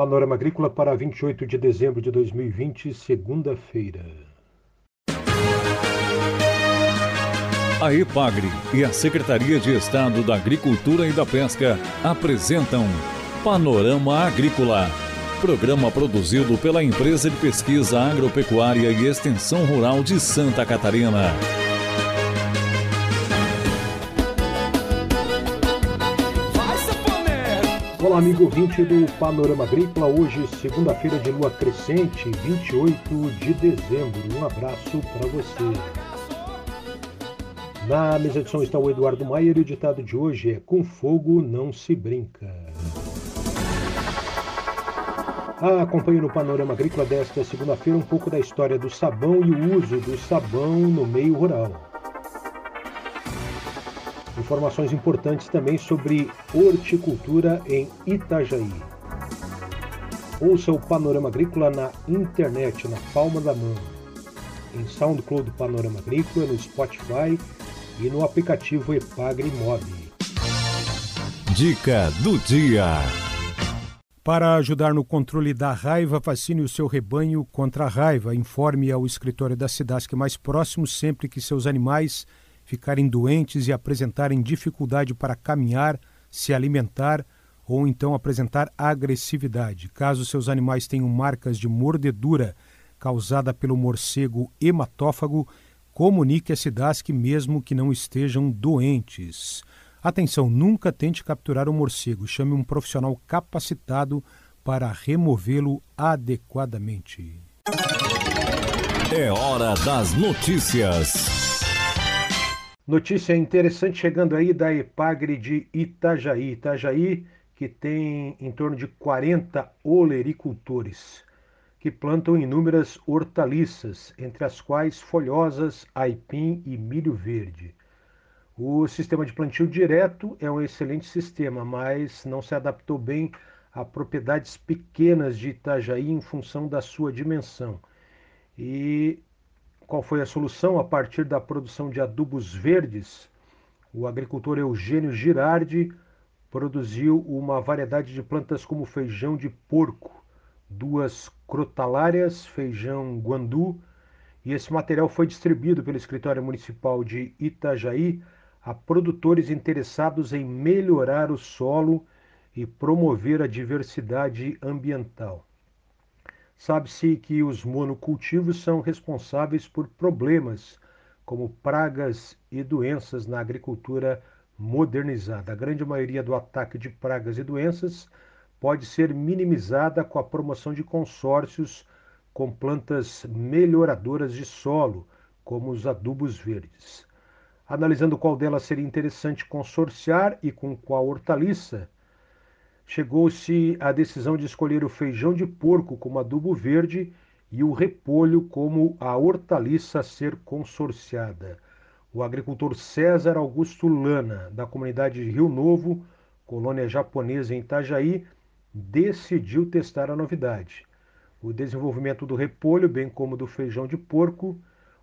Panorama Agrícola para 28 de dezembro de 2020, segunda-feira. A EPAGRE e a Secretaria de Estado da Agricultura e da Pesca apresentam Panorama Agrícola, programa produzido pela Empresa de Pesquisa Agropecuária e Extensão Rural de Santa Catarina. Amigo ouvinte do Panorama Agrícola. Hoje, segunda-feira de lua crescente, 28 de dezembro. Um abraço para você. Na mesa de som está o Eduardo Maier e o ditado de hoje é: Com fogo não se brinca. Acompanhe no Panorama Agrícola desta segunda-feira um pouco da história do sabão e o uso do sabão no meio rural. Informações importantes também sobre horticultura em Itajaí. Ouça o Panorama Agrícola na internet, na palma da mão. Em SoundCloud do Panorama Agrícola, no Spotify e no aplicativo Epagre Mob. Dica do dia. Para ajudar no controle da raiva, vacine o seu rebanho contra a raiva. Informe ao escritório da Cidasc mais próximo sempre que seus animais ficarem doentes e apresentarem dificuldade para caminhar, se alimentar ou então apresentar agressividade. Caso seus animais tenham marcas de mordedura causada pelo morcego hematófago, comunique a Cidasc mesmo que não estejam doentes. Atenção, nunca tente capturar o um morcego. Chame um profissional capacitado para removê-lo adequadamente. É hora das notícias. Notícia interessante chegando aí da Epagre de Itajaí. Itajaí que tem em torno de 40 olericultores que plantam inúmeras hortaliças, entre as quais folhosas, aipim e milho verde. O sistema de plantio direto é um excelente sistema, mas não se adaptou bem a propriedades pequenas de Itajaí em função da sua dimensão. E qual foi a solução? A partir da produção de adubos verdes, o agricultor Eugênio Girardi produziu uma variedade de plantas como feijão de porco, duas crotalárias, feijão guandu, e esse material foi distribuído pelo escritório municipal de Itajaí a produtores interessados em melhorar o solo e promover a diversidade ambiental. Sabe-se que os monocultivos são responsáveis por problemas como pragas e doenças na agricultura modernizada. A grande maioria do ataque de pragas e doenças pode ser minimizada com a promoção de consórcios com plantas melhoradoras de solo, como os adubos verdes. Analisando qual delas seria interessante consorciar e com qual hortaliça, chegou-se à decisão de escolher o feijão de porco como adubo verde e o repolho como a hortaliça a ser consorciada. O agricultor César Augusto Lana, da comunidade de Rio Novo, colônia japonesa em Itajaí, decidiu testar a novidade. O desenvolvimento do repolho, bem como do feijão de porco,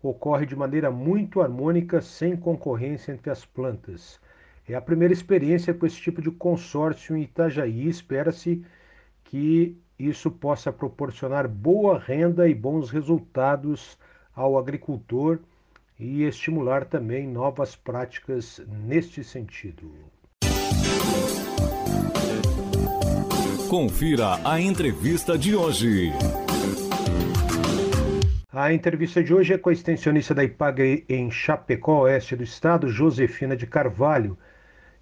ocorre de maneira muito harmônica, sem concorrência entre as plantas. É a primeira experiência com esse tipo de consórcio em Itajaí. Espera-se que isso possa proporcionar boa renda e bons resultados ao agricultor e estimular também novas práticas neste sentido. Confira a entrevista de hoje. A entrevista de hoje é com a extensionista da IPAG em Chapecó, oeste do estado, Josefina de Carvalho.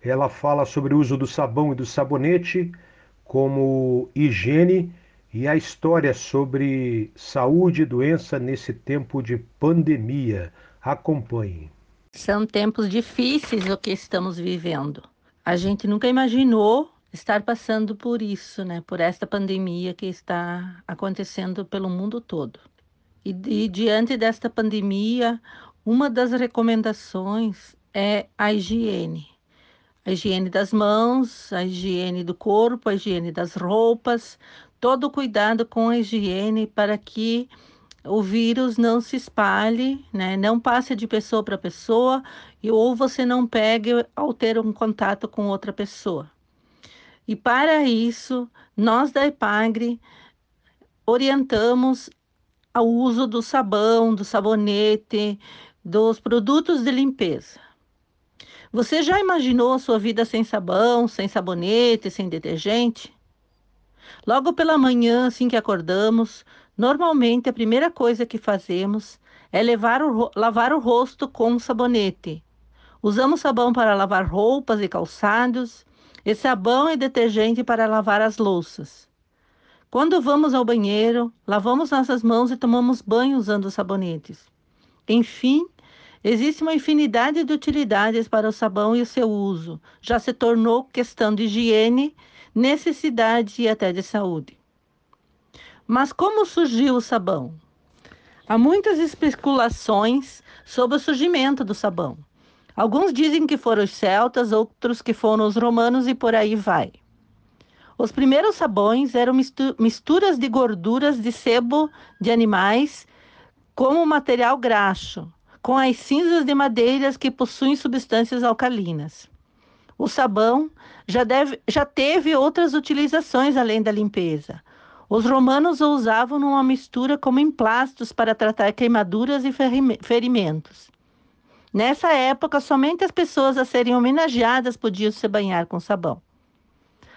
Ela fala sobre o uso do sabão e do sabonete como higiene e a história sobre saúde e doença nesse tempo de pandemia. Acompanhe. São tempos difíceis o que estamos vivendo. A gente nunca imaginou estar passando por isso, né? Por esta pandemia que está acontecendo pelo mundo todo. E, e diante desta pandemia, uma das recomendações é a higiene a higiene das mãos, a higiene do corpo, a higiene das roupas, todo o cuidado com a higiene para que o vírus não se espalhe, né? não passe de pessoa para pessoa e ou você não pegue ao ter um contato com outra pessoa. E para isso, nós da EPAGRE orientamos ao uso do sabão, do sabonete, dos produtos de limpeza. Você já imaginou a sua vida sem sabão, sem sabonete, sem detergente? Logo pela manhã, assim que acordamos, normalmente a primeira coisa que fazemos é o, lavar o rosto com sabonete. Usamos sabão para lavar roupas e calçados, e sabão e detergente para lavar as louças. Quando vamos ao banheiro, lavamos nossas mãos e tomamos banho usando sabonetes. Enfim, existe uma infinidade de utilidades para o sabão e o seu uso. Já se tornou questão de higiene, necessidade e até de saúde. Mas como surgiu o sabão? Há muitas especulações sobre o surgimento do sabão. Alguns dizem que foram os celtas, outros que foram os romanos e por aí vai. Os primeiros sabões eram misturas de gorduras de sebo de animais como material graxo, com as cinzas de madeiras que possuem substâncias alcalinas. O sabão já, deve, já teve outras utilizações além da limpeza. Os romanos o usavam numa mistura como emplastos para tratar queimaduras e ferimentos. Nessa época, somente as pessoas a serem homenageadas podiam se banhar com sabão.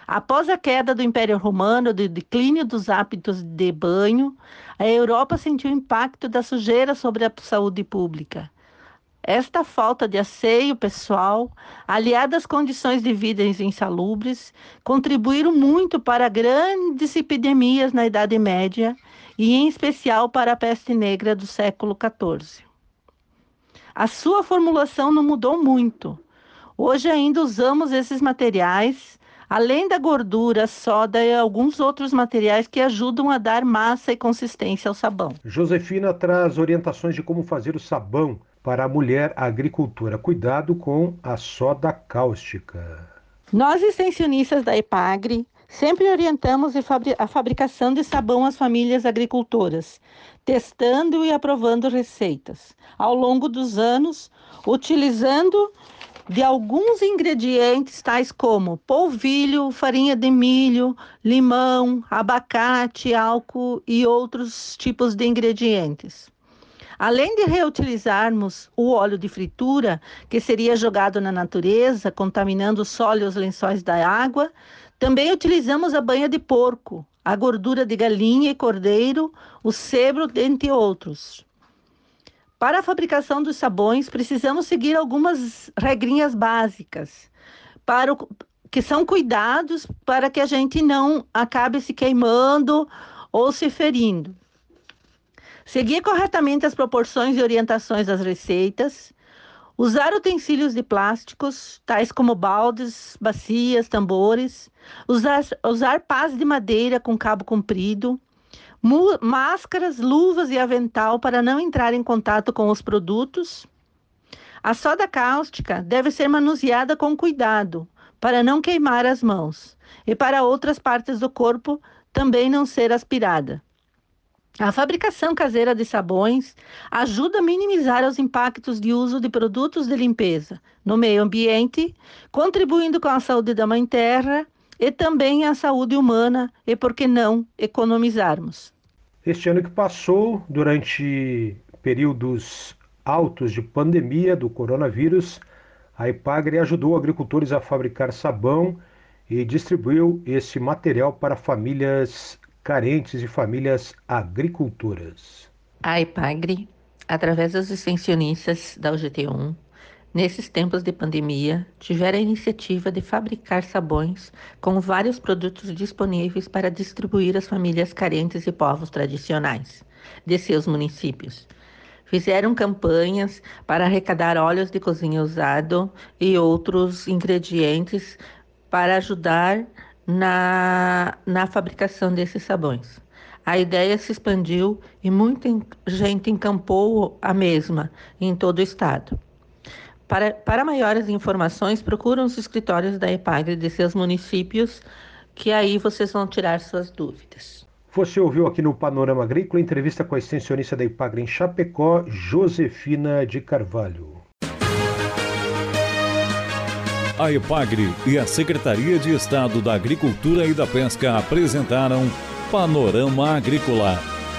Após a queda do Império Romano, do declínio dos hábitos de banho, a Europa sentiu o impacto da sujeira sobre a saúde pública. Esta falta de asseio pessoal, aliada às condições de vida insalubres, contribuíram muito para grandes epidemias na Idade Média e, em especial, para a peste negra do século XIV. A sua formulação não mudou muito. Hoje ainda usamos esses materiais além da gordura, soda e alguns outros materiais que ajudam a dar massa e consistência ao sabão. Josefina traz orientações de como fazer o sabão para a mulher agricultora. Cuidado com a soda cáustica. Nós, extensionistas da EPAGRE, sempre orientamos a fabricação de sabão às famílias agricultoras, testando e aprovando receitas. Ao longo dos anos, utilizando de alguns ingredientes tais como polvilho, farinha de milho, limão, abacate, álcool e outros tipos de ingredientes. Além de reutilizarmos o óleo de fritura, que seria jogado na natureza, contaminando o solo e os lençóis da água, também utilizamos a banha de porco, a gordura de galinha e cordeiro, o sebo, dentre outros. Para a fabricação dos sabões, precisamos seguir algumas regrinhas básicas, para o, que são cuidados para que a gente não acabe se queimando ou se ferindo. Seguir corretamente as proporções e orientações das receitas. Usar utensílios de plásticos, tais como baldes, bacias, tambores. Usar, usar pás de madeira com cabo comprido máscaras, luvas e avental para não entrar em contato com os produtos. A soda cáustica deve ser manuseada com cuidado para não queimar as mãos e para outras partes do corpo também não ser aspirada. A fabricação caseira de sabões ajuda a minimizar os impactos de uso de produtos de limpeza no meio ambiente, contribuindo com a saúde da Mãe Terra e também a saúde humana e, por que não, economizarmos. Este ano que passou, durante períodos altos de pandemia do coronavírus, a Ipagre ajudou agricultores a fabricar sabão e distribuiu esse material para famílias carentes e famílias agricultoras. A Ipagre, através dos extensionistas da UGT1, Nesses tempos de pandemia, tiveram a iniciativa de fabricar sabões com vários produtos disponíveis para distribuir às famílias carentes e povos tradicionais de seus municípios. Fizeram campanhas para arrecadar óleos de cozinha usado e outros ingredientes para ajudar na, na fabricação desses sabões. A ideia se expandiu e muita gente encampou a mesma em todo o estado. Para, para maiores informações, procuram os escritórios da EPAGRE de seus municípios, que aí vocês vão tirar suas dúvidas. Você ouviu aqui no Panorama Agrícola entrevista com a extensionista da IPAGRE em Chapecó, Josefina de Carvalho. A EPAGRE e a Secretaria de Estado da Agricultura e da Pesca apresentaram Panorama Agrícola,